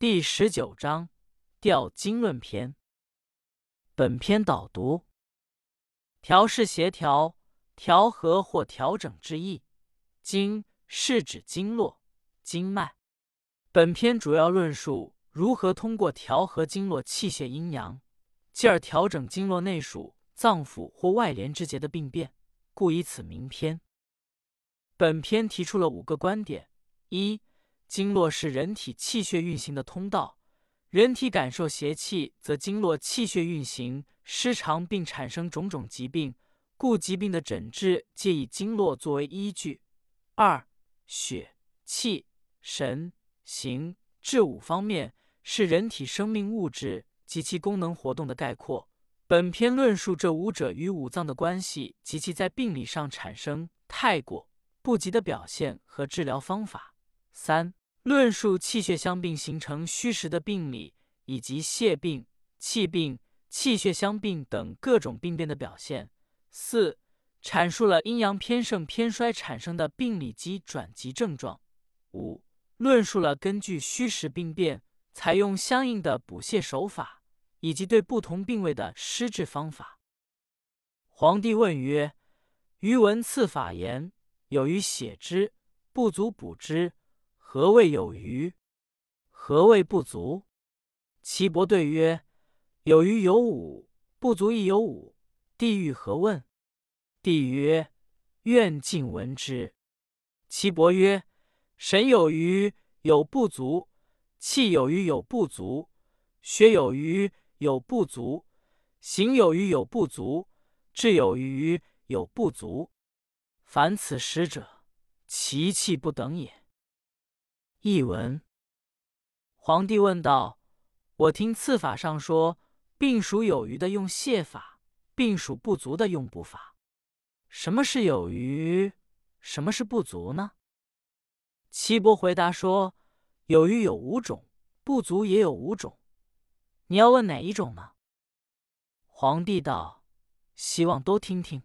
第十九章调经论篇。本篇导读：调是协调、调和或调整之意。经是指经络、经脉。本篇主要论述如何通过调和经络气血阴阳，继而调整经络内属脏腑或外连之节的病变，故以此名篇。本篇提出了五个观点：一、经络是人体气血运行的通道，人体感受邪气，则经络气血运行失常，并产生种种疾病，故疾病的诊治皆以经络作为依据。二、血气神。形质五方面是人体生命物质及其功能活动的概括。本篇论述这五者与五脏的关系及其在病理上产生太过不及的表现和治疗方法。三、论述气血相并形成虚实的病理，以及泄病、气病、气血相并等各种病变的表现。四、阐述了阴阳偏盛偏衰产生的病理及转疾症状。五。论述了根据虚实病变采用相应的补泻手法，以及对不同病位的施治方法。皇帝问曰：“余闻次法言，有余血之，不足补之，何谓有余？何谓不足？”岐伯对曰：“有余有五，不足亦有五。帝欲何问？”帝曰：“愿尽闻之。”岐伯曰。神有余有不足，气有余有不足，血有余有不足，形有余有不足，志有余有不足。凡此十者，其气不等也。译文：皇帝问道：“我听次法上说，病属有余的用泻法，病属不足的用补法。什么是有余？什么是不足呢？”岐伯回答说：“有余有五种，不足也有五种。你要问哪一种呢？”皇帝道：“希望都听听。”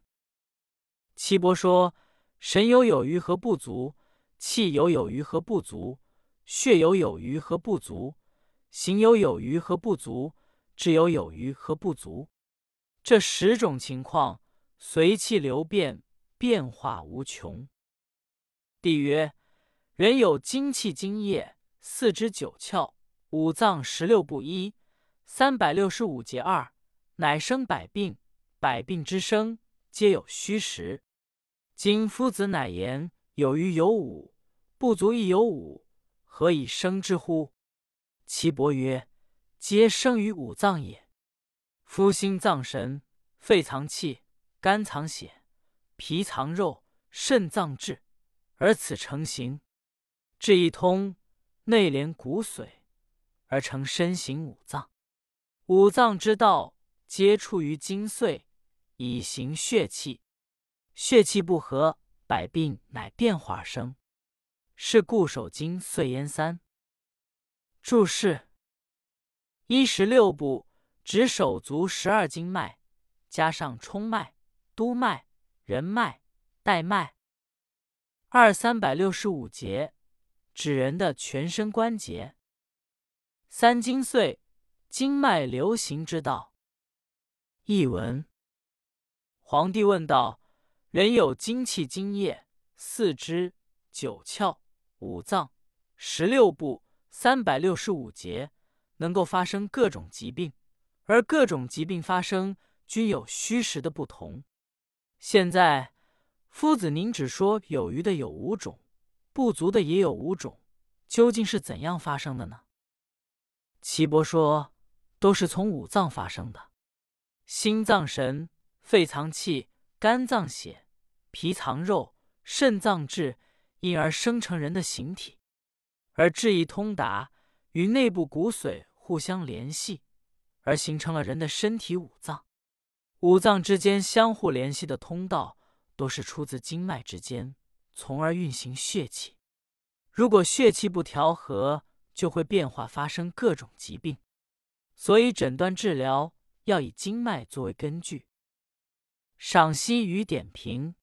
岐伯说：“神有有余和不足，气有有余和不足，血有有余和不足，形有有余和不足，志有有余和不足。这十种情况，随气流变，变化无穷。”帝曰。人有精气、精液，四肢九窍，五脏十六部一，三百六十五节二，乃生百病。百病之生，皆有虚实。今夫子乃言有余有五，不足亦有五，何以生之乎？岐伯曰：皆生于五脏也。夫心脏神，肺藏气，肝藏血，脾藏肉，肾藏志，而此成形。志一通，内连骨髓，而成身形五脏。五脏之道，皆出于精髓，以行血气。血气不和，百病乃变化而生。是固守经岁焉三。注释：一十六部指手足十二经脉，加上冲脉、督脉、任脉、带脉。二三百六十五节。指人的全身关节。三经岁，经脉流行之道。译文：皇帝问道：人有精气、精液、四肢、九窍、五脏、十六部、三百六十五节，能够发生各种疾病，而各种疾病发生均有虚实的不同。现在，夫子您只说有余的有五种。不足的也有五种，究竟是怎样发生的呢？岐伯说，都是从五脏发生的。心脏神，肺藏气，肝脏血，脾藏肉，肾脏志，因而生成人的形体。而志意通达，与内部骨髓互相联系，而形成了人的身体五脏。五脏之间相互联系的通道，都是出自经脉之间。从而运行血气，如果血气不调和，就会变化发生各种疾病。所以诊断治疗要以经脉作为根据。赏析与点评：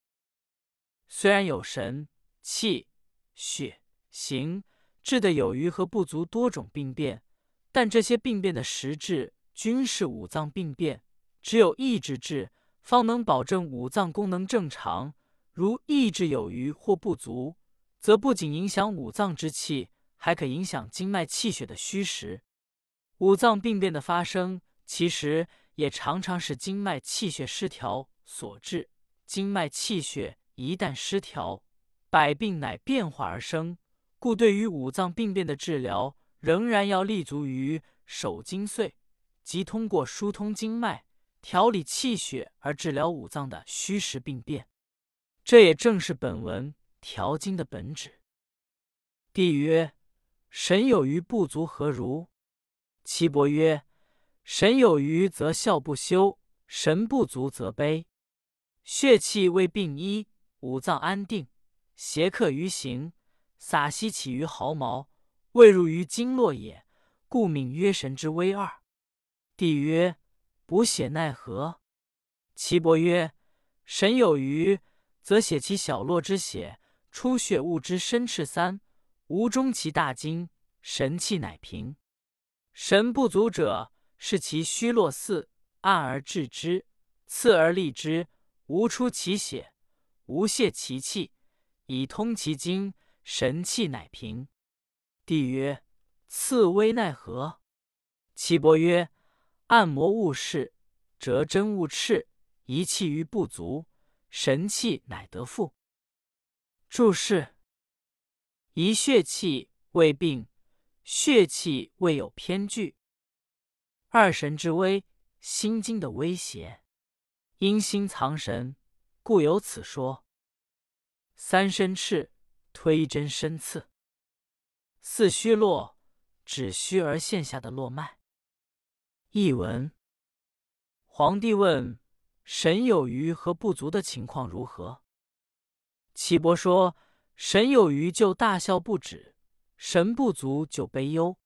虽然有神、气、血、形治的有余和不足多种病变，但这些病变的实质均是五脏病变。只有意志治，方能保证五脏功能正常。如意志有余或不足，则不仅影响五脏之气，还可影响经脉气血的虚实。五脏病变的发生，其实也常常是经脉气血失调所致。经脉气血一旦失调，百病乃变化而生。故对于五脏病变的治疗，仍然要立足于守精髓，即通过疏通经脉、调理气血而治疗五脏的虚实病变。这也正是本文调经的本旨。帝曰：神有余不足何如？岐伯曰：神有余则笑不休，神不足则悲。血气未病医，五脏安定，邪客于行，洒息起于毫毛，未入于经络也，故名曰神之微二。帝曰：补血奈何？岐伯曰：神有余。则血其小络之血出血物之深赤三，无中其大经，神气乃平。神不足者，是其虚络四，按而治之，次而利之，无出其血，无泄其气，以通其经，神气乃平。帝曰：次微奈何？岐伯曰：按摩勿视，折针勿赤，一气于不足。神气乃得复。注释：一血气未病，血气未有偏据。二神之危，心经的威胁。因心藏神，故有此说。三身赤，推针深刺。四虚络，指虚而线下的络脉。译文：皇帝问。神有余和不足的情况如何？岐伯说：神有余就大笑不止，神不足就悲忧。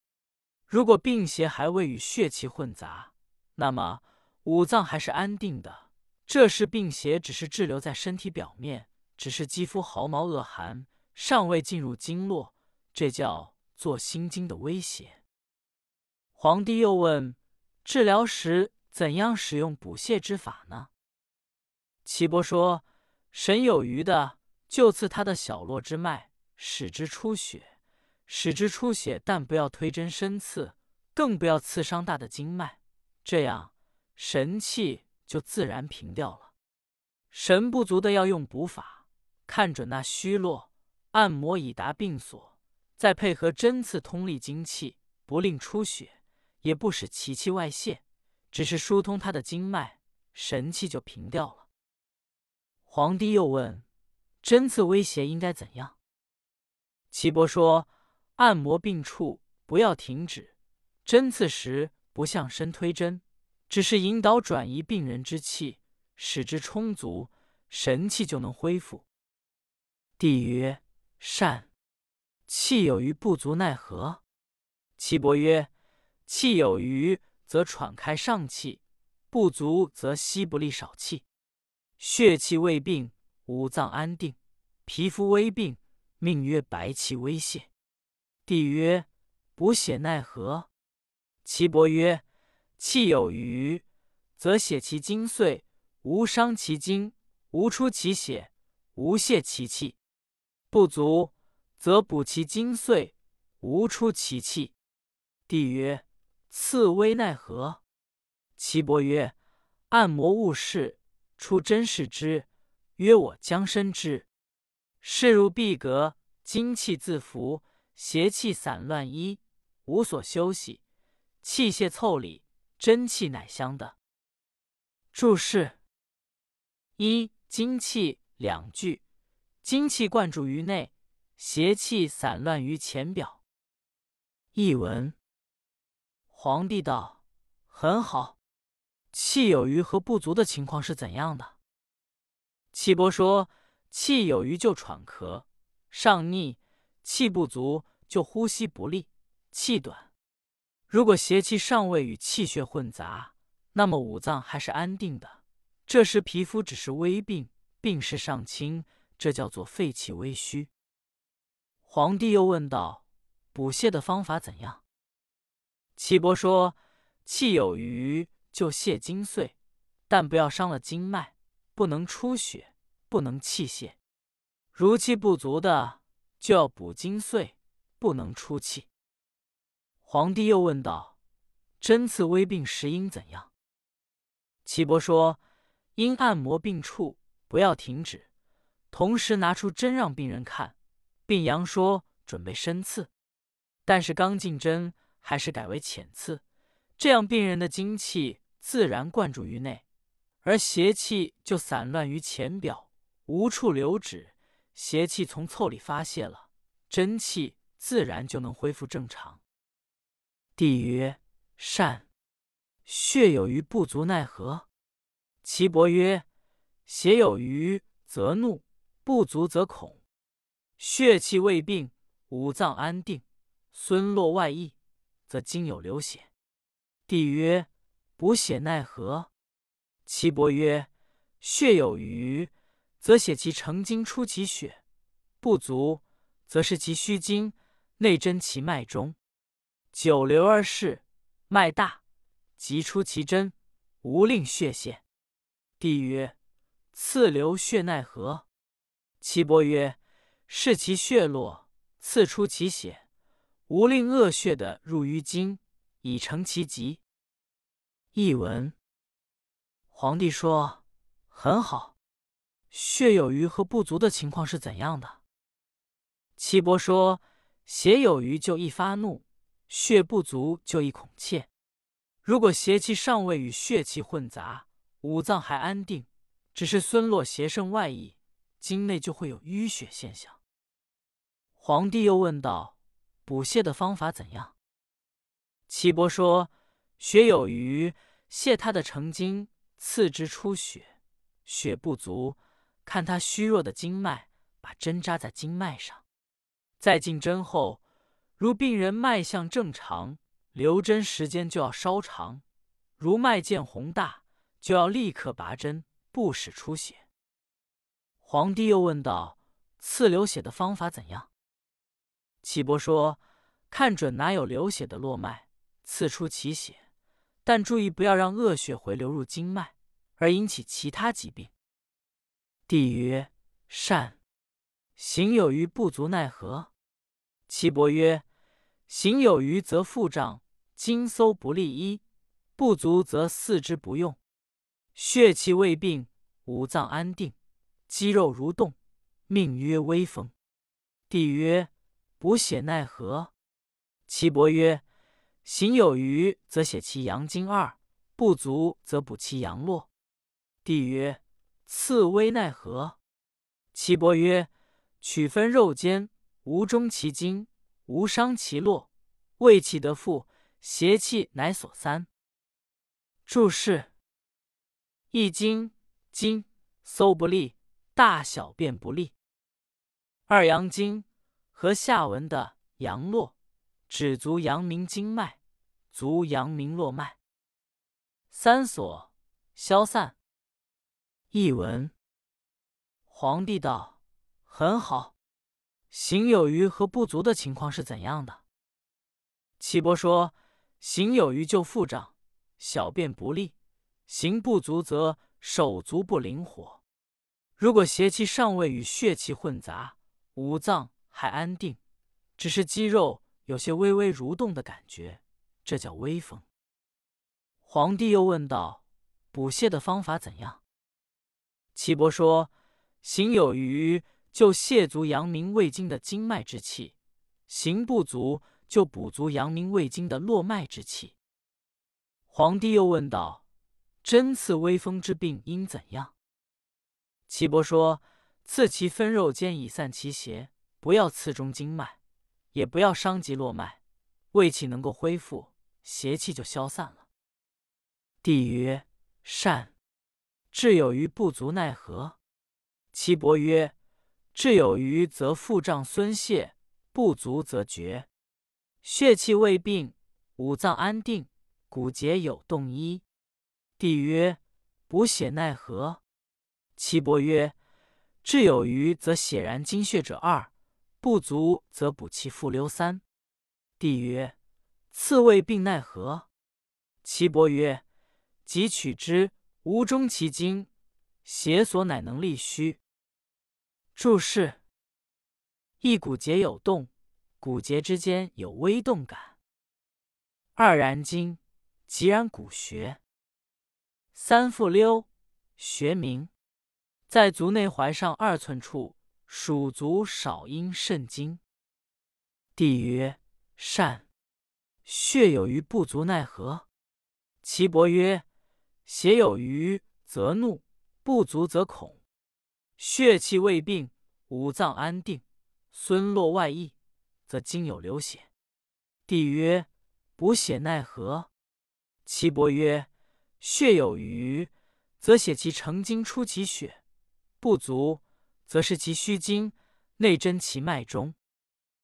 如果病邪还未与血气混杂，那么五脏还是安定的。这时病邪只是滞留在身体表面，只是肌肤毫毛恶寒，尚未进入经络，这叫做心经的威胁。皇帝又问：治疗时？怎样使用补泻之法呢？岐伯说：“神有余的，就刺他的小络之脉，使之出血，使之出血，但不要推针深刺，更不要刺伤大的经脉，这样神气就自然平掉了。神不足的要用补法，看准那虚络，按摩以达病所，再配合针刺通利精气，不令出血，也不使其气外泄。”只是疏通他的经脉，神气就平掉了。皇帝又问：“针刺威胁应该怎样？”岐伯说：“按摩病处不要停止，针刺时不向身推针，只是引导转移病人之气，使之充足，神气就能恢复。”帝曰：“善。气有余不足奈何？”岐伯曰：“气有余。”则喘开上气，不足则吸不利少气。血气未病，五脏安定；皮肤微病，命曰白气微泄。帝曰：补血奈何？岐伯曰：气有余，则血其精髓，无伤其经，无出其血，无泄其气；不足，则补其精髓，无出其气。帝曰。刺微奈何？岐伯曰：“按摩物事，出真视之。曰我将身之，视入闭隔，精气自服，邪气散乱一，无所休息，气泄凑理，真气乃香的。”注释：一精气两句，精气灌注于内，邪气散乱于浅表。译文。皇帝道：“很好，气有余和不足的情况是怎样的？”岐伯说：“气有余就喘咳、上逆；气不足就呼吸不利、气短。如果邪气尚未与气血混杂，那么五脏还是安定的。这时皮肤只是微病，病势尚轻，这叫做肺气微虚。”皇帝又问道：“补泻的方法怎样？”岐伯说：“气有余就泻精碎，但不要伤了经脉，不能出血，不能气泄。如气不足的，就要补精碎，不能出气。”皇帝又问道：“针刺微病时应怎样？”岐伯说：“应按摩病处，不要停止，同时拿出针让病人看，并扬说准备深刺。但是刚进针，还是改为浅刺，这样病人的精气自然灌注于内，而邪气就散乱于浅表，无处留止。邪气从凑里发泄了，真气自然就能恢复正常。”帝曰：“善。血有余不足奈何？”岐伯曰：“血有余则怒，不足则恐。血气未病，五脏安定，孙络外溢，则经有流血。”帝曰：“补血奈何？”岐伯曰：“血有余，则血其成精出其血；不足，则是其虚精，内真其脉中。”久流而逝，脉大，即出其针，无令血泄。帝曰：“刺流血奈何？”岐伯曰：“视其血络，刺出其血，无令恶血的入于经，以成其疾。”译文：皇帝说：“很好。血有余和不足的情况是怎样的？”岐伯说：“血有余就易发怒。”血不足就易恐怯，如果邪气尚未与血气混杂，五脏还安定，只是孙络邪盛外溢，经内就会有淤血现象。皇帝又问道：“补泻的方法怎样？”岐伯说：“血有余，泻他的成经，刺之出血；血不足，看他虚弱的经脉，把针扎在经脉上，在进针后。”如病人脉象正常，留针时间就要稍长；如脉见红大，就要立刻拔针，不使出血。皇帝又问道：“刺流血的方法怎样？”岐伯说：“看准哪有流血的络脉，刺出其血，但注意不要让恶血回流入经脉，而引起其他疾病。”帝曰：“善。行有余不足奈何？”岐伯曰：“行有余则腹胀，筋搜不利一；不足则四肢不用。血气未病，五脏安定，肌肉如动，命曰微风。”帝曰：“补血奈何？”岐伯曰：“行有余则血其阳经二，不足则补其阳络。”帝曰：“刺微奈何？”岐伯曰：“取分肉间。”无中其经，无伤其络，胃气得复，邪气乃所三。注释：易经经搜不利，大小便不利。二阳经和下文的阳络，指足阳明经脉，足阳明络脉。三所消散。译文：皇帝道：很好。行有余和不足的情况是怎样的？岐伯说：行有余就腹胀，小便不利；行不足则手足不灵活。如果邪气尚未与血气混杂，五脏还安定，只是肌肉有些微微蠕动的感觉，这叫微风。皇帝又问道：补泻的方法怎样？岐伯说：行有余。就泻足阳明胃经的经脉之气，行不足就补足阳明胃经的络脉之气。皇帝又问道：“针刺微风之病应怎样？”岐伯说：“刺其分肉间以散其邪，不要刺中经脉，也不要伤及络脉，胃气能够恢复，邪气就消散了。”帝曰：“善。治有余不足奈何？”岐伯曰：治有余则腹胀孙泄，不足则厥。血气未病，五脏安定，骨节有动一。帝曰：补血奈何？岐伯曰：志有余则血然精血者二，不足则补其复溜三。帝曰：“刺胃病奈何？”岐伯曰：“即取之，无中其经，邪所乃能利虚。”注释：一骨节有动，骨节之间有微动感。二然经，即然骨穴。三复溜，学名，在足内踝上二寸处，属足少阴肾经。帝曰：善。血有余不足奈何？岐伯曰：血有余则怒，不足则恐。血气未病，五脏安定，孙络外溢，则经有流血。帝曰：补血奈何？岐伯曰：血有余，则血其成精出其血；不足，则是其虚精，内真其脉中。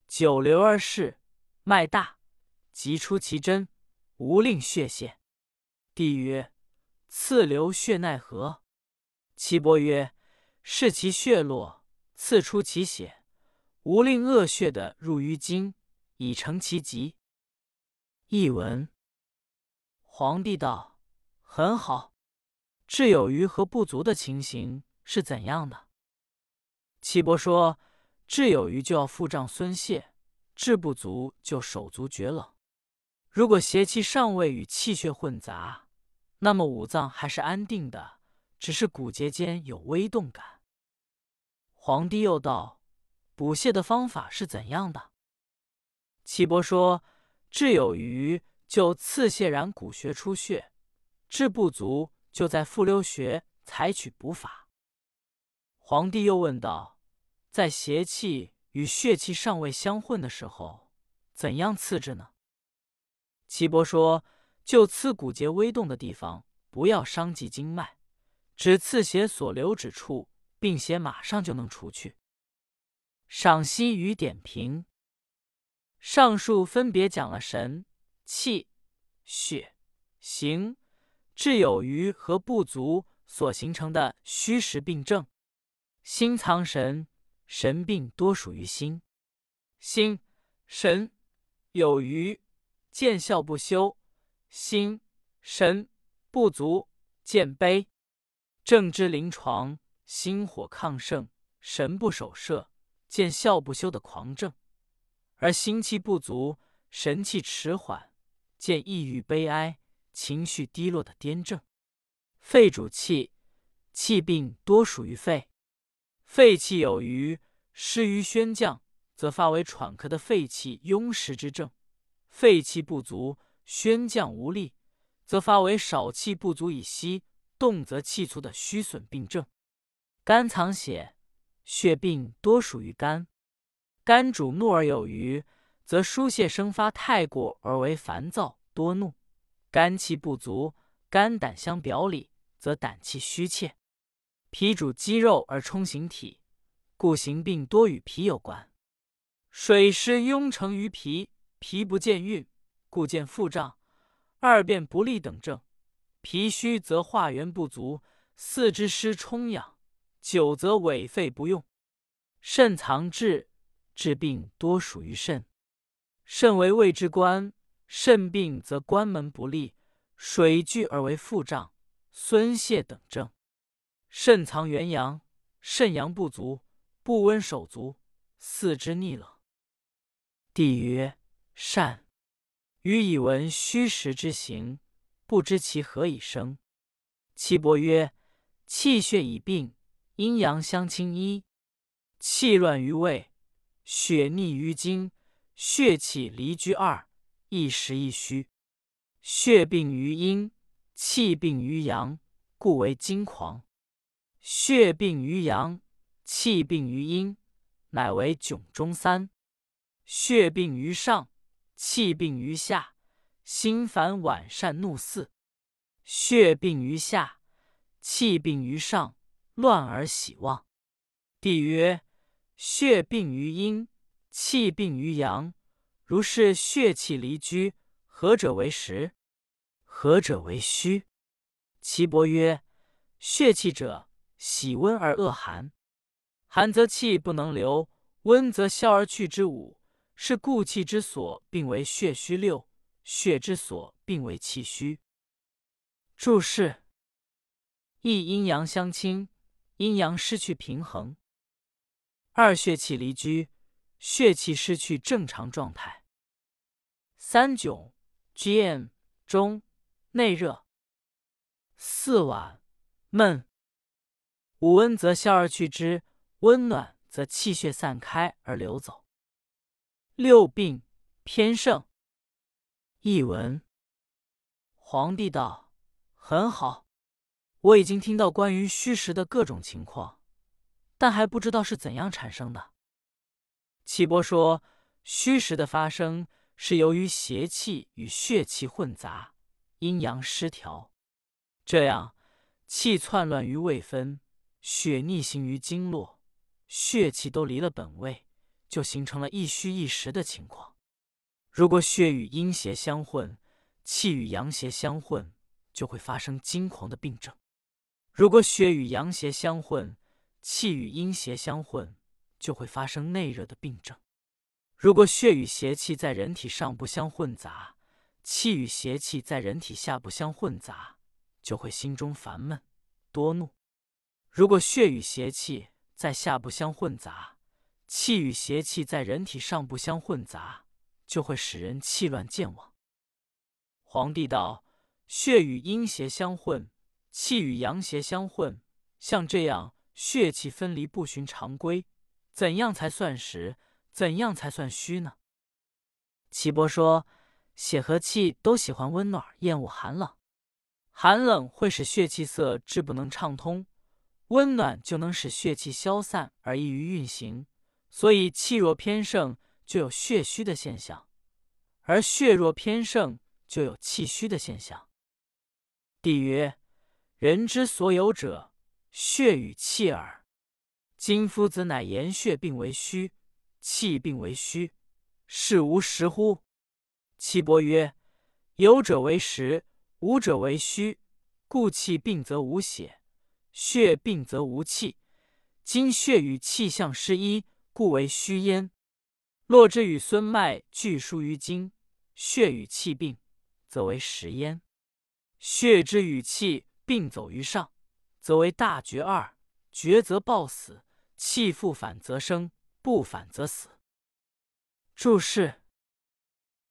久流而逝，脉大，即出其真，无令血泄。帝曰：次流血奈何？岐伯曰：视其血络，刺出其血，无令恶血的入于经，以成其疾。译文：皇帝道。很好，质有余和不足的情形是怎样的？岐伯说：质有余就要腹胀孙泄，质不足就手足厥冷。如果邪气尚未与气血混杂，那么五脏还是安定的，只是骨节间有微动感。皇帝又道：补泻的方法是怎样的？岐伯说：质有余就刺泻然骨穴出血。治不足，就在复溜穴采取补法。皇帝又问道：“在邪气与血气尚未相混的时候，怎样刺治呢？”岐伯说：“就刺骨节微动的地方，不要伤及经脉，只刺血所流之处，并且马上就能除去。”赏析与点评：上述分别讲了神、气、血、形。治有余和不足所形成的虚实病症，心藏神，神病多属于心。心神有余，见笑不休；心神不足，见悲。正知临床，心火亢盛，神不守舍，见笑不休的狂症；而心气不足，神气迟缓，见抑郁悲哀。情绪低落的癫症，肺主气，气病多属于肺。肺气有余，湿于宣降，则发为喘咳的肺气壅实之症；肺气不足，宣降无力，则发为少气不足以息，动则气促的虚损病症。肝藏血，血病多属于肝。肝主怒而有余，则疏泄生发太过而为烦躁多怒。肝气不足，肝胆相表里，则胆气虚怯。脾主肌肉而充形体，故形病多与脾有关。水湿壅成于脾，脾不见运，故见腹胀、二便不利等症。脾虚则化元不足，四肢湿充养，久则痿废不用。肾藏志，治病多属于肾。肾为胃之官。肾病则关门不利，水聚而为腹胀、孙泄等症。肾藏元阳，肾阳不足，不温手足，四肢逆冷。帝曰：善。余以闻虚实之行，不知其何以生。岐伯曰：气血已病，阴阳相侵一，气乱于胃，血逆于经，血气离居二。一实一虚，血病于阴，气病于阳，故为惊狂；血病于阳，气病于阴，乃为窘中三；血病于上，气病于下，心烦晚善怒四；血病于下，气病于上，乱而喜忘。帝曰：血病于阴，气病于阳。如是血气离居，何者为实？何者为虚？岐伯曰：血气者，喜温而恶寒，寒则气不能流，温则消而去之五，是故气之所，并为血虚六；血之所，并为气虚。注释：一阴阳相侵，阴阳失去平衡；二血气离居，血气失去正常状态；三窘，gm 中内热；四脘闷。五温则消而去之，温暖则气血散开而流走。六病偏盛。译文：皇帝道：“很好，我已经听到关于虚实的各种情况，但还不知道是怎样产生的。”岐伯说：“虚实的发生是由于邪气与血气混杂，阴阳失调，这样气窜乱于未分。”血逆行于经络，血气都离了本位，就形成了一虚一实的情况。如果血与阴邪相混，气与阳邪相混，就会发生惊狂的病症；如果血与阳邪相混，气与阴邪相混，就会发生内热的病症；如果血与邪气在人体上部相混杂，气与邪气在人体下部相混杂，就会心中烦闷多怒。如果血与邪气在下部相混杂，气与邪气在人体上部相混杂，就会使人气乱健忘。皇帝道：血与阴邪相混，气与阳邪相混，像这样血气分离不循常规，怎样才算实？怎样才算虚呢？岐伯说：血和气都喜欢温暖，厌恶寒冷。寒冷会使血气色滞不能畅通。温暖就能使血气消散而易于运行，所以气若偏盛就有血虚的现象，而血若偏盛就有气虚的现象。帝曰：人之所有者，血与气耳。今夫子乃言血病为虚，气病为虚，是无实乎？岐伯曰：有者为实，无者为虚。故气病则无血。血病则无气，今血与气相失一，故为虚焉。络之与孙脉俱疏于经，血与气病，则为实焉。血之与气并走于上，则为大绝二。绝则暴死，气复反则生，不反则死。注释：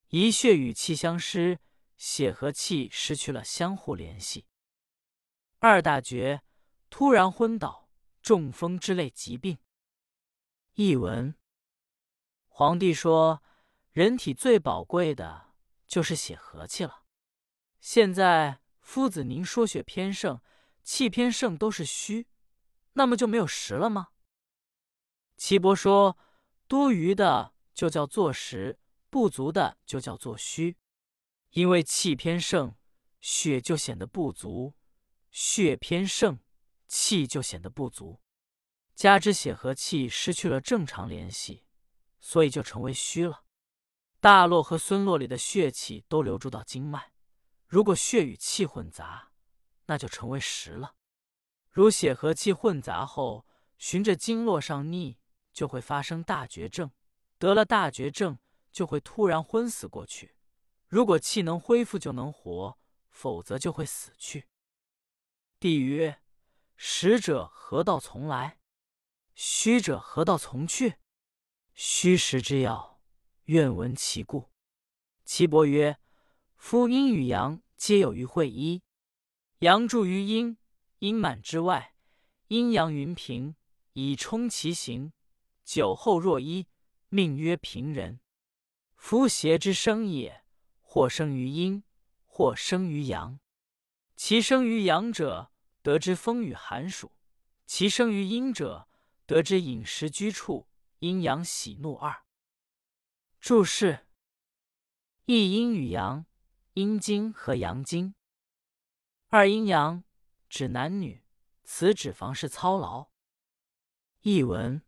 一血与气相失，血和气失去了相互联系。二大绝。突然昏倒、中风之类疾病。译文：皇帝说，人体最宝贵的就是血和气了。现在夫子您说血偏盛、气偏盛都是虚，那么就没有实了吗？岐伯说，多余的就叫做实，不足的就叫做虚。因为气偏盛，血就显得不足；血偏盛。气就显得不足，加之血和气失去了正常联系，所以就成为虚了。大络和孙络里的血气都流注到经脉，如果血与气混杂，那就成为实了。如血和气混杂后，循着经络上逆，就会发生大绝症。得了大绝症，就会突然昏死过去。如果气能恢复，就能活；否则就会死去。帝曰。实者何道从来？虚者何道从去？虚实之要，愿闻其故。岐伯曰：夫阴与阳皆有于会一，阳注于阴，阴满之外，阴阳云平，以充其形。久后若一，命曰平人。夫邪之生也，或生于阴，或生于阳。其生于阳者。得知风雨寒暑，其生于阴者，得知饮食居处、阴阳喜怒二。注释：一阴与阳，阴经和阳经；二阴阳，指男女，此指房事操劳。译文：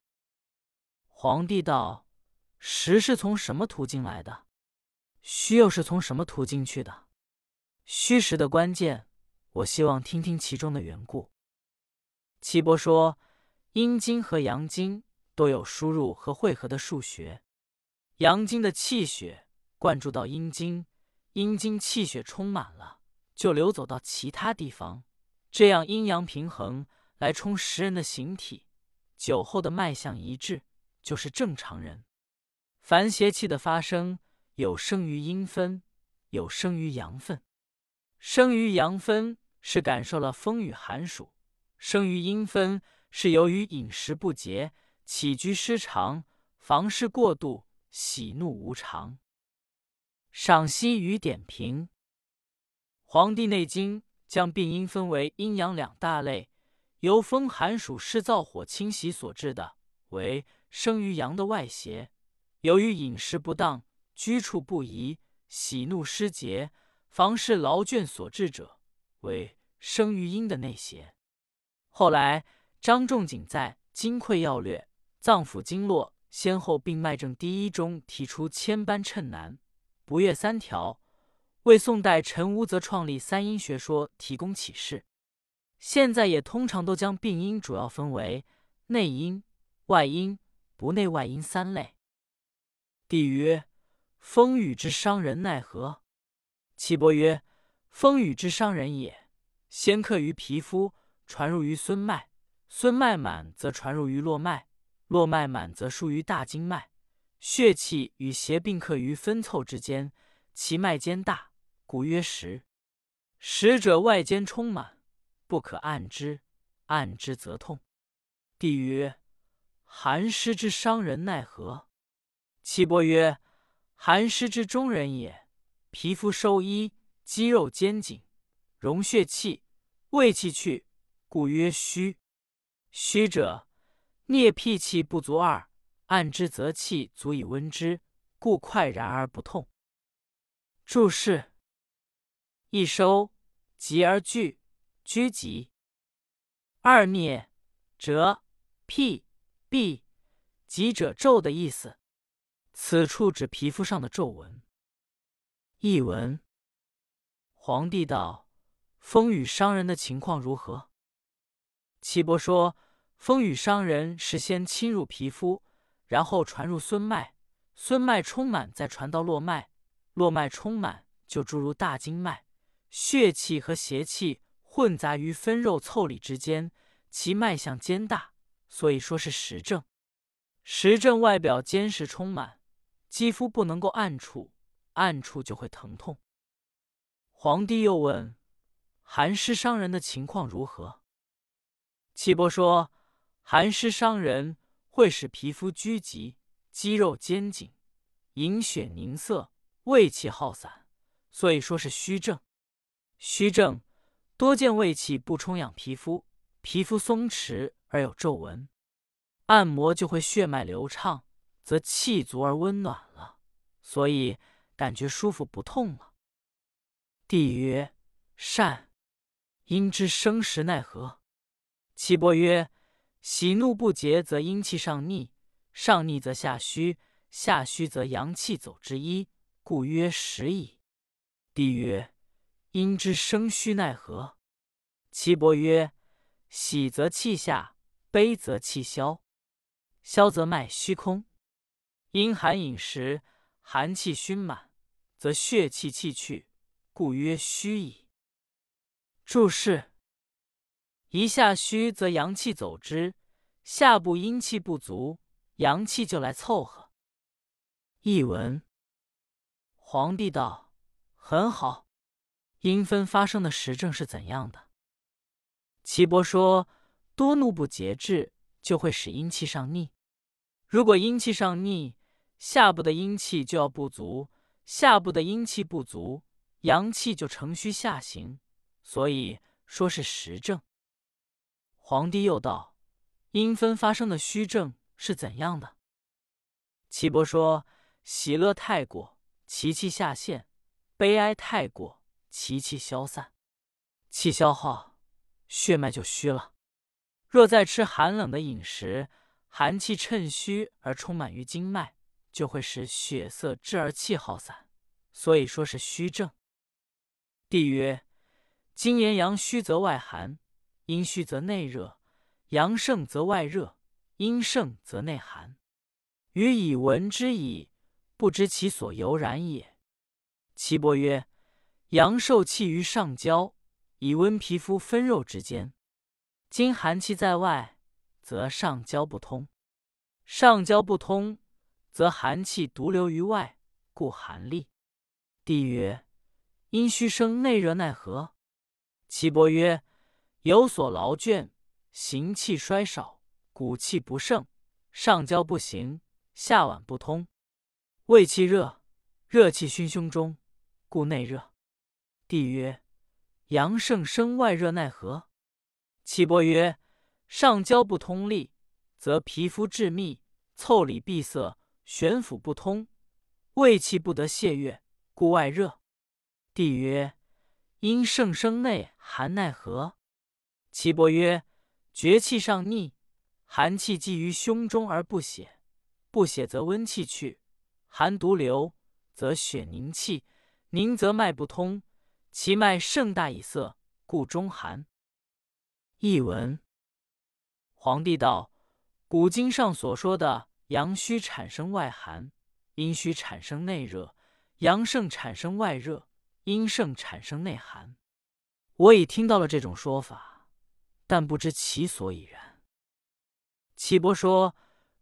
皇帝道：实是从什么途径来的？虚又是从什么途径去的？虚实的关键。我希望听听其中的缘故。岐伯说，阴经和阳经都有输入和汇合的数学，阳经的气血灌注到阴经，阴经气血充满了，就流走到其他地方，这样阴阳平衡，来充实人的形体。酒后的脉象一致，就是正常人。凡邪气的发生，有生于阴分，有生于阳分。生于阳分是感受了风雨寒暑，生于阴分是由于饮食不节、起居失常、房事过度。喜怒无常。赏析与点评：《黄帝内经》将病因分为阴阳两大类，由风寒暑湿燥火侵袭所致的为生于阳的外邪；由于饮食不当、居处不宜、喜怒失节、房事劳倦所致者为生于阴的内邪。后来张仲景在《金匮要略·脏腑经络》。先后病脉症第一中提出千般趁难，不越三条，为宋代陈无泽创立三阴学说提供启示。现在也通常都将病因主要分为内因、外因、不内外因三类。帝曰：风雨之伤人奈何？岐伯曰：风雨之伤人也，先克于皮肤，传入于孙脉，孙脉满则传入于络脉。络脉满则输于大经脉，血气与邪并克于分凑之间，其脉间大，故曰实。实者外间充满，不可按之，按之则痛。帝曰：寒湿之伤人奈何？岐伯曰：寒湿之中人也，皮肤收衣，肌肉坚紧，容血气，胃气去，故曰虚。虚者。聂辟气不足二，按之则气足以温之，故快然而不痛。注释：一收，急而聚，拘急；二聂，折，辟，闭，急者皱的意思。此处指皮肤上的皱纹。译文：皇帝道：风雨伤人的情况如何？岐伯说。风雨伤人是先侵入皮肤，然后传入孙脉，孙脉充满再传到络脉，络脉充满就注入大经脉，血气和邪气混杂于分肉凑里之间，其脉象坚大，所以说是实症。实症外表坚实充满，肌肤不能够按触，按触就会疼痛。皇帝又问：寒湿伤人的情况如何？岐伯说。寒湿伤人，会使皮肤拘急，肌肉坚紧，营血凝涩，胃气耗散，所以说是虚症。虚症多见胃气不充养皮肤，皮肤松弛而有皱纹，按摩就会血脉流畅，则气足而温暖了，所以感觉舒服不痛了。帝曰：善。阴之生时奈何？岐伯曰。喜怒不节，则阴气上逆；上逆则下虚；下虚则阳气走之一，故曰实矣。帝曰：阴之生虚奈何？岐伯曰：喜则气下，悲则气消，消则脉虚空。阴寒饮食，寒气熏满，则血气气去，故曰虚矣。注释。一下虚则阳气走之，下部阴气不足，阳气就来凑合。译文：皇帝道：“很好。阴分发生的实证是怎样的？”岐伯说：“多怒不节制，就会使阴气上逆。如果阴气上逆，下部的阴气就要不足，下部的阴气不足，阳气就乘虚下行，所以说是实证。”皇帝又道：“阴分发生的虚症是怎样的？”岐伯说：“喜乐太过，其气下陷；悲哀太过，其气消散。气消耗，血脉就虚了。若再吃寒冷的饮食，寒气趁虚而充满于经脉，就会使血色滞而气耗散，所以说是虚症。”帝曰：“今言阳虚则外寒。”阴虚则内热，阳盛则外热，阴盛则内寒。予以闻之矣。不知其所由然也。岐伯曰：“阳受气于上焦，以温皮肤分肉之间。今寒气在外，则上焦不通；上焦不通，则寒气独留于外，故寒栗。”帝曰：“阴虚生内热，奈何？”岐伯曰：“有所劳倦，行气衰少，骨气不盛，上焦不行，下脘不通，胃气热，热气熏胸中。”故内热。帝曰：阳盛生外热，奈何？岐伯曰：上焦不通利，则皮肤致密，腠理闭塞，玄府不通，胃气不得泄越，故外热。帝曰：阴盛生内寒，奈何？岐伯曰：厥气上逆，寒气积于胸中而不泄，不泄则温气去，寒独留，则血凝气。凝则脉不通，其脉盛大以色，故中寒。译文：黄帝道，古经上所说的阳虚产生外寒，阴虚产生内热，阳盛产生外热，阴盛产生内寒。我已听到了这种说法，但不知其所以然。岐伯说，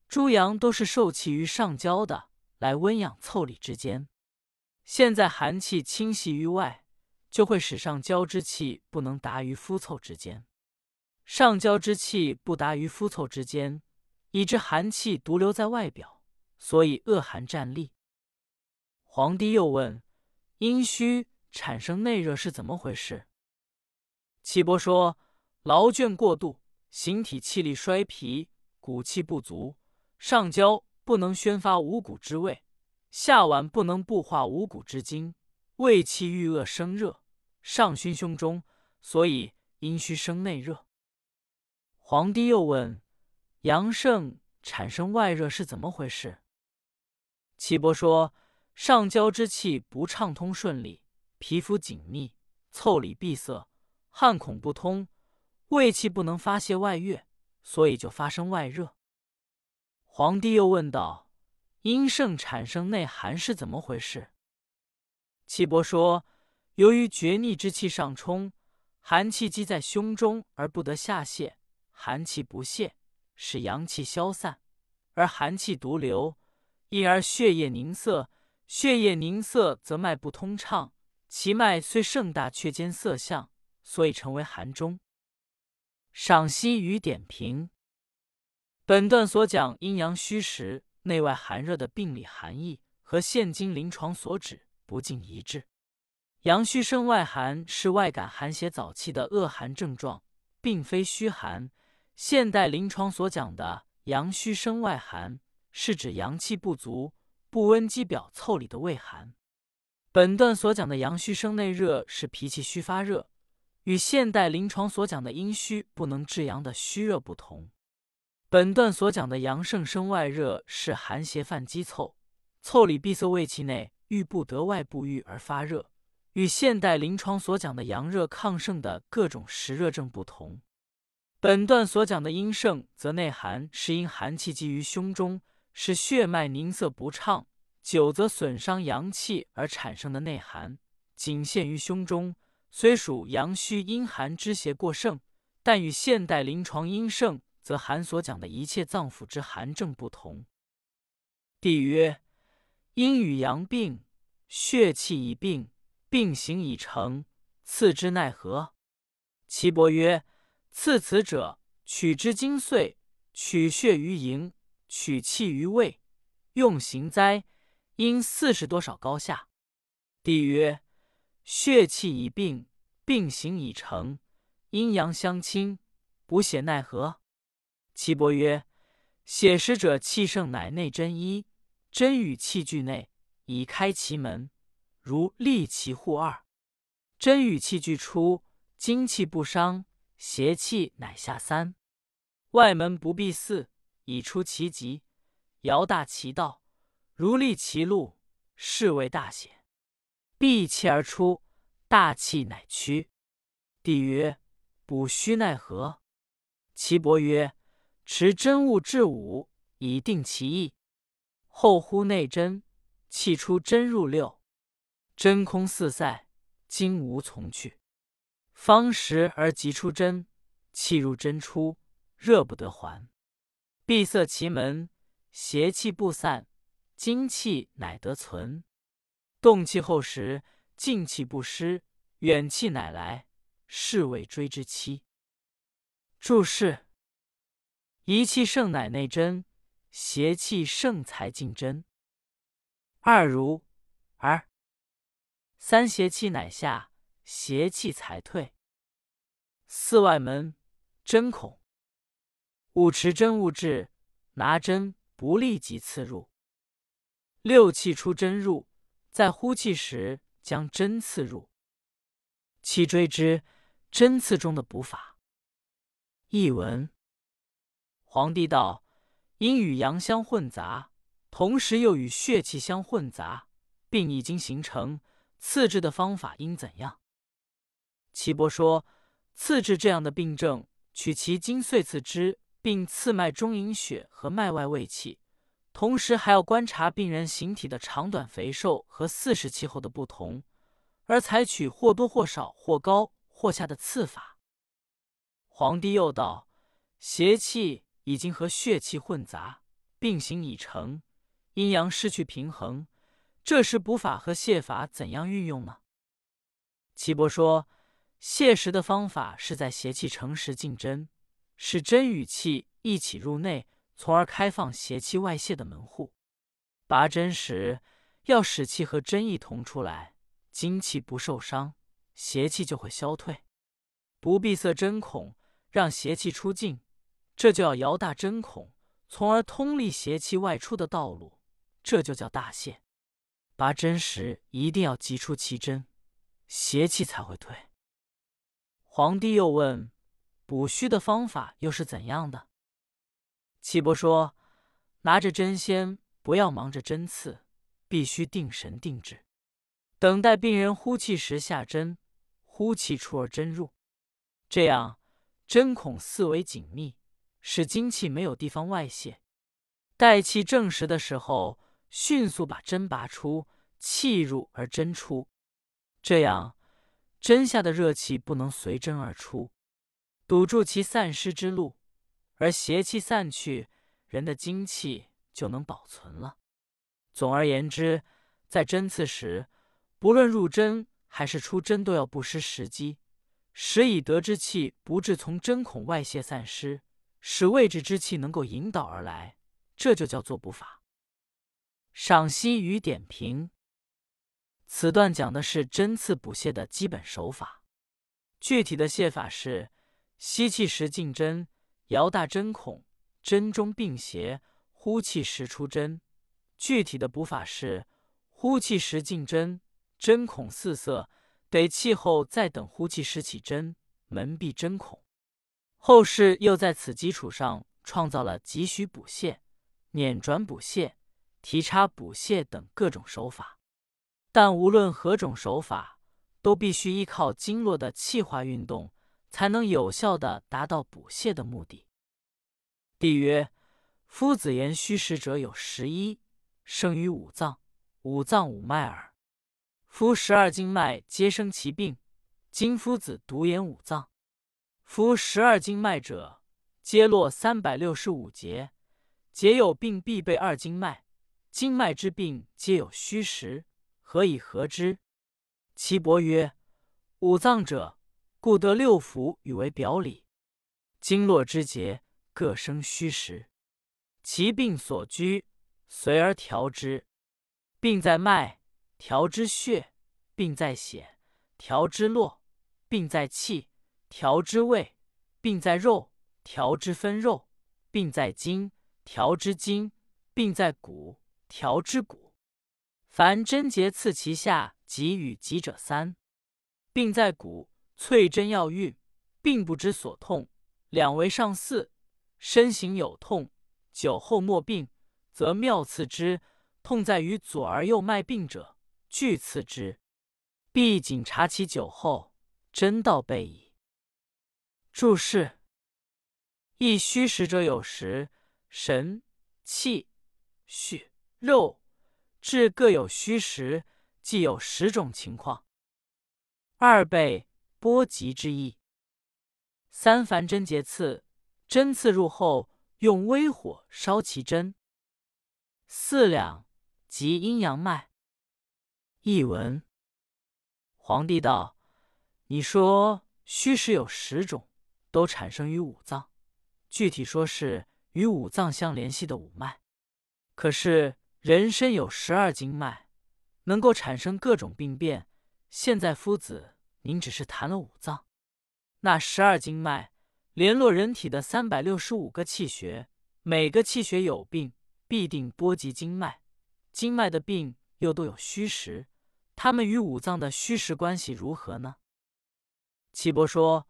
诸阳都是受气于上焦的，来温养腠理之间。现在寒气侵袭于外，就会使上焦之气不能达于肤凑之间。上焦之气不达于肤凑之间，以致寒气独留在外表，所以恶寒战栗。皇帝又问：阴虚产生内热是怎么回事？岐伯说：劳倦过度，形体气力衰疲，骨气不足，上焦不能宣发五谷之味。下脘不能布化五谷之精，胃气郁恶生热，上熏胸中，所以阴虚生内热。皇帝又问：阳盛产生外热是怎么回事？岐伯说：上焦之气不畅通顺利，皮肤紧密，腠理闭塞，汗孔不通，胃气不能发泄外越，所以就发生外热。皇帝又问道。阴盛产生内寒是怎么回事？岐伯说：由于厥逆之气上冲，寒气积在胸中而不得下泄，寒气不泄，使阳气消散，而寒气独留，因而血液凝涩。血液凝涩则脉不通畅，其脉虽盛大，却兼涩象，所以成为寒中。赏析与点评：本段所讲阴阳虚实。内外寒热的病理含义和现今临床所指不尽一致。阳虚生外寒是外感寒邪早期的恶寒症状，并非虚寒。现代临床所讲的阳虚生外寒，是指阳气不足、不温肌表腠理的胃寒。本段所讲的阳虚生内热是脾气虚发热，与现代临床所讲的阴虚不能制阳的虚热不同。本段所讲的阳盛生外热是寒邪犯肌凑，凑里闭塞胃气内郁不得外部郁而发热，与现代临床所讲的阳热亢盛的各种实热症不同。本段所讲的阴盛则内寒，是因寒气积于胸中，使血脉凝涩不畅，久则损伤阳气而产生的内寒，仅限于胸中，虽属阳虚阴寒之邪过盛，但与现代临床阴盛。则寒所讲的一切脏腑之寒症不同。帝曰：阴与阳病，血气已病，病形已成，次之奈何？岐伯曰：次此者，取之精髓，取血于营，取气于胃，用行哉？因四十多少高下？帝曰：血气已病，病形已成，阴阳相侵，补血奈何？岐伯曰：“写实者气盛，乃内真一，真与气俱内，以开其门，如立其户二。真与气俱出，精气不伤，邪气乃下三。外门不闭四，以出其极，摇大其道，如立其路，是谓大邪。闭气而出，大气乃屈。”帝曰：“补虚奈何？”岐伯曰：持真物至五，以定其意。后乎内真，气出真入六，真空四塞，精无从去。方时而即出真，气入真出，热不得还。闭塞其门，邪气不散，精气乃得存。动气后时，静气不失，远气乃来，是谓追之期。注释：一气盛乃内真，邪气盛才进真。二如而三邪气乃下，邪气才退。四外门针孔。五持真物质，拿针不立即刺入。六气出针入，在呼气时将针刺入。七追之，针刺中的补法。译文：黄帝道：阴与阳相混杂，同时又与血气相混杂，病已经形成，刺治的方法应怎样？岐伯说：刺治这样的病症，取其精髓刺之。并刺脉中引血和脉外卫气，同时还要观察病人形体的长短、肥瘦和四时气候的不同，而采取或多或少、或高或下的刺法。皇帝又道：邪气已经和血气混杂，病形已成，阴阳失去平衡，这时补法和泻法怎样运用呢？岐伯说：泻时的方法是在邪气成时进针。使真与气一起入内，从而开放邪气外泄的门户。拔针时，要使气和针一同出来，精气不受伤，邪气就会消退。不闭塞针孔，让邪气出境，这就要摇大针孔，从而通利邪气外出的道路，这就叫大泄。拔针时一定要急出其针，邪气才会退。皇帝又问。补虚的方法又是怎样的？岐伯说：“拿着针先，不要忙着针刺，必须定神定志，等待病人呼气时下针，呼气出而针入，这样针孔四围紧密，使精气没有地方外泄。待气正时的时候，迅速把针拔出，气入而针出，这样针下的热气不能随针而出。”堵住其散失之路，而邪气散去，人的精气就能保存了。总而言之，在针刺时，不论入针还是出针，都要不失时机，使已得之气不致从针孔外泄散失，使位置之气能够引导而来，这就叫做补法。赏析与点评：此段讲的是针刺补泻的基本手法，具体的泻法是。吸气时进针，摇大针孔，针中并邪；呼气时出针。具体的补法是：呼气时进针，针孔四塞，得气后再等呼气时起针，门闭针孔。后世又在此基础上创造了急需补泻、捻转补泻、提插补泻等各种手法。但无论何种手法，都必须依靠经络的气化运动。才能有效的达到补泻的目的。帝曰：夫子言虚实者有十一，生于五脏，五脏五脉耳。夫十二经脉皆生其病，今夫子独言五脏。夫十二经脉者，皆络三百六十五节，节有病必备二经脉，经脉之病皆有虚实，何以合之？岐伯曰：五脏者。故得六腑与为表里，经络之节各生虚实，其病所居，随而调之。病在脉，调之血；病在血，调之络；病在气，调之胃；病在肉，调之分肉；病在筋，调之筋；病在骨，调之骨。凡贞节刺其下，即与急者三。病在骨。淬针要运，并不知所痛，两为上四。身形有痛，酒后莫病，则妙刺之。痛在于左而右脉病者，俱刺之。必谨察其酒后，真道备矣。注释：一虚实者有时，神、气、血、肉治各有虚实，即有十种情况。二倍波及之意。三凡针节刺，针刺入后，用微火烧其针。四两即阴阳脉。译文：皇帝道：“你说虚实有十种，都产生于五脏，具体说是与五脏相联系的五脉。可是人身有十二经脉，能够产生各种病变。现在夫子，您只是谈了五脏，那十二经脉联络人体的三百六十五个气血，每个气血有病。”必定波及经脉，经脉的病又都有虚实，它们与五脏的虚实关系如何呢？岐伯说，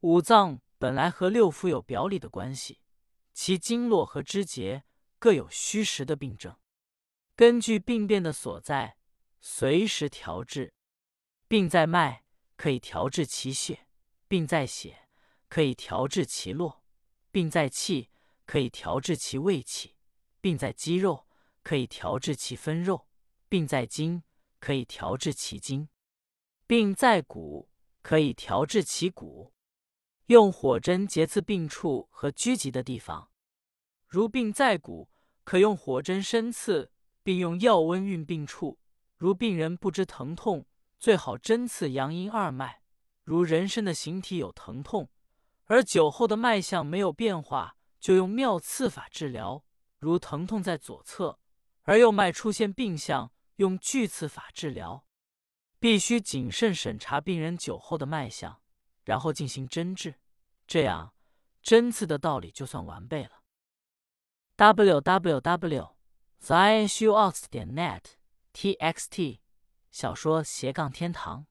五脏本来和六腑有表里的关系，其经络和肢节各有虚实的病症，根据病变的所在，随时调治。病在脉，可以调治其血；病在血，可以调治其络；病在气，可以调治其胃气。病在肌肉，可以调治其分肉；病在筋，可以调治其筋；病在骨，可以调治其骨。用火针结刺病处和拘急的地方，如病在骨，可用火针深刺，并用药温运病处。如病人不知疼痛，最好针刺阳阴二脉。如人身的形体有疼痛，而酒后的脉象没有变化，就用妙刺法治疗。如疼痛在左侧，而右脉出现病象，用巨刺法治疗。必须谨慎审查病人酒后的脉象，然后进行针治，这样针刺的道理就算完备了。w w w z i s u o x 点 net t x t 小说斜杠天堂。